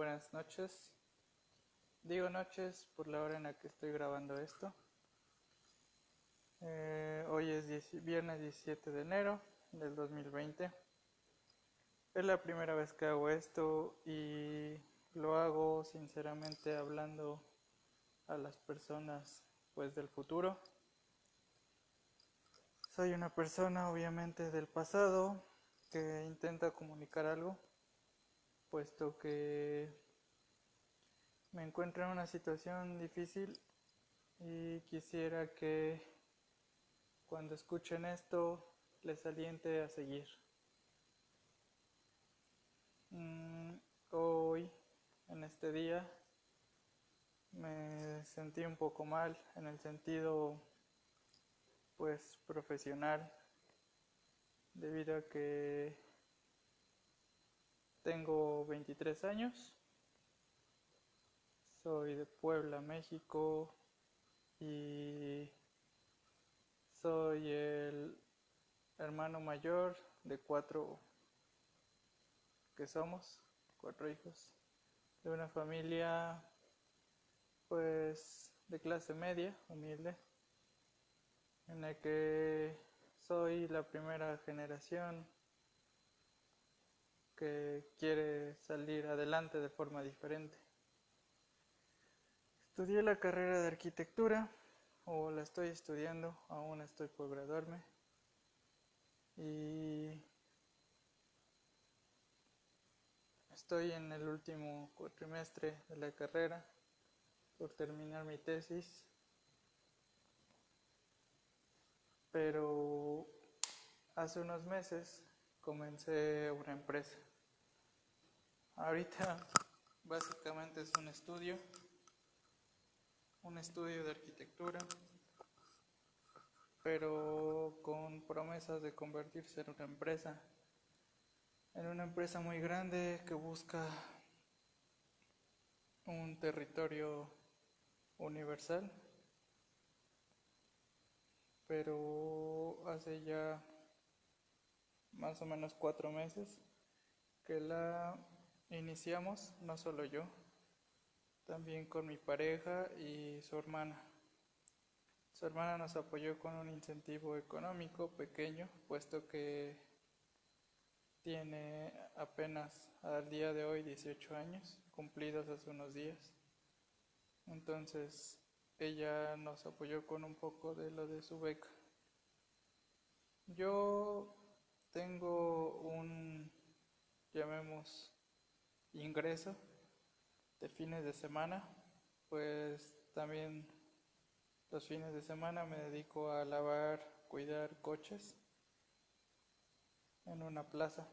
buenas noches. Digo noches por la hora en la que estoy grabando esto. Eh, hoy es viernes 17 de enero del 2020. Es la primera vez que hago esto y lo hago sinceramente hablando a las personas pues del futuro. Soy una persona obviamente del pasado que intenta comunicar algo, puesto que me encuentro en una situación difícil y quisiera que cuando escuchen esto les aliente a seguir. Mm, hoy, en este día, me sentí un poco mal en el sentido pues profesional debido a que tengo 23 años, soy de Puebla, México. Y soy el hermano mayor de cuatro que somos, cuatro hijos, de una familia pues de clase media, humilde, en la que soy la primera generación que quiere salir adelante de forma diferente. Estudié la carrera de arquitectura, o la estoy estudiando, aún estoy por graduarme. Y estoy en el último trimestre de la carrera por terminar mi tesis. Pero hace unos meses comencé una empresa. Ahorita básicamente es un estudio, un estudio de arquitectura, pero con promesas de convertirse en una empresa, en una empresa muy grande que busca un territorio universal pero hace ya más o menos cuatro meses que la iniciamos, no solo yo, también con mi pareja y su hermana. Su hermana nos apoyó con un incentivo económico pequeño, puesto que tiene apenas al día de hoy 18 años, cumplidos hace unos días. Entonces, ella nos apoyó con un poco de lo de su beca. Yo tengo un, llamemos, ingreso de fines de semana, pues también los fines de semana me dedico a lavar, cuidar coches en una plaza.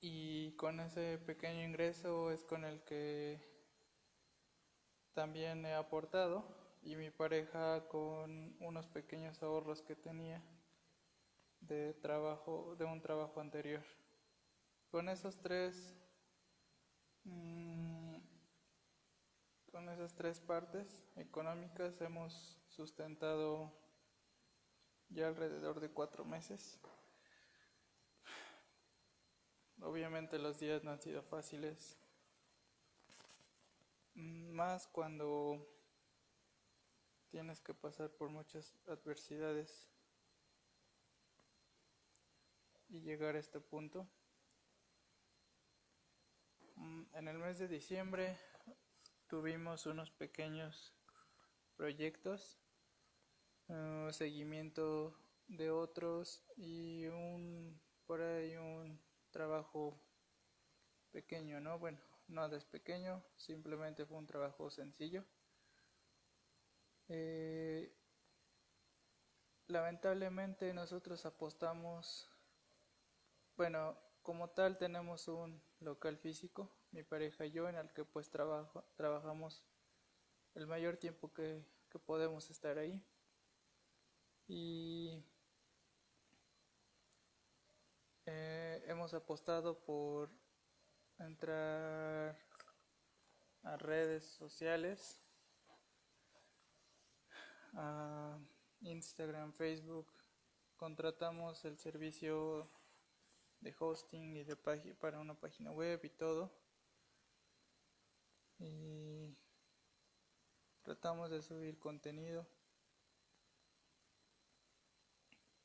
Y con ese pequeño ingreso es con el que también he aportado y mi pareja con unos pequeños ahorros que tenía de trabajo de un trabajo anterior con esos tres con esas tres partes económicas hemos sustentado ya alrededor de cuatro meses obviamente los días no han sido fáciles más cuando tienes que pasar por muchas adversidades y llegar a este punto. Mm, en el mes de diciembre tuvimos unos pequeños proyectos, uh, seguimiento de otros y un por ahí un trabajo pequeño, ¿no? Bueno, no es pequeño, simplemente fue un trabajo sencillo. Eh, lamentablemente nosotros apostamos, bueno, como tal tenemos un local físico, mi pareja y yo, en el que pues trabajo, trabajamos el mayor tiempo que, que podemos estar ahí. Y eh, hemos apostado por entrar a redes sociales, a Instagram, Facebook, contratamos el servicio de hosting y de para una página web y todo. y tratamos de subir contenido.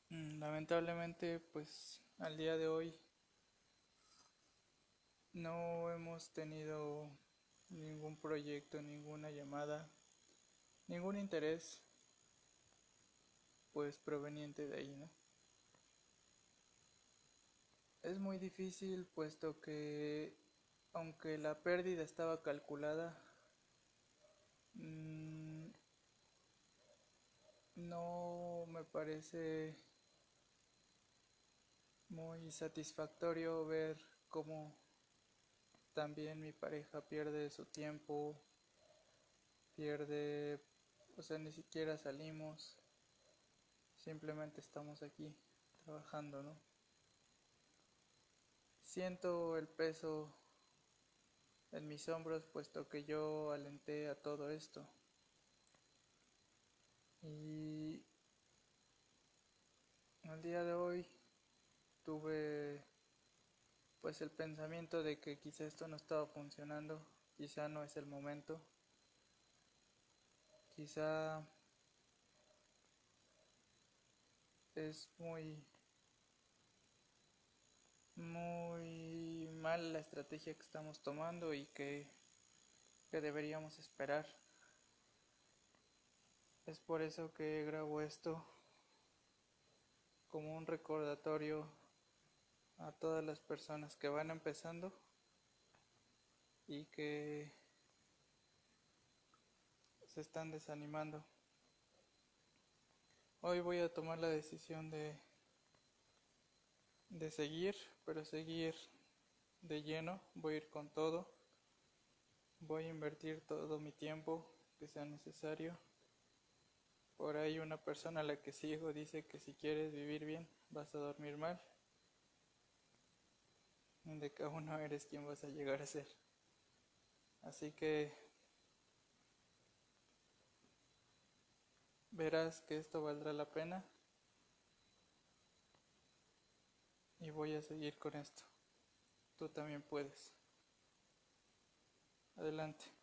Mm, lamentablemente, pues al día de hoy no hemos tenido ningún proyecto, ninguna llamada, ningún interés pues proveniente de ahí, ¿no? Es muy difícil puesto que aunque la pérdida estaba calculada, mm, no me parece muy satisfactorio ver cómo también mi pareja pierde su tiempo, pierde, o sea, ni siquiera salimos, simplemente estamos aquí trabajando, ¿no? Siento el peso en mis hombros puesto que yo alenté a todo esto. Y al día de hoy tuve pues el pensamiento de que quizá esto no estaba funcionando, quizá no es el momento, quizá es muy muy mal la estrategia que estamos tomando y que, que deberíamos esperar. Es por eso que grabo esto como un recordatorio a todas las personas que van empezando y que se están desanimando. Hoy voy a tomar la decisión de de seguir, pero seguir de lleno, voy a ir con todo, voy a invertir todo mi tiempo que sea necesario. Por ahí una persona a la que sigo dice que si quieres vivir bien vas a dormir mal. De cada uno eres quien vas a llegar a ser. Así que verás que esto valdrá la pena. Y voy a seguir con esto. Tú también puedes. Adelante.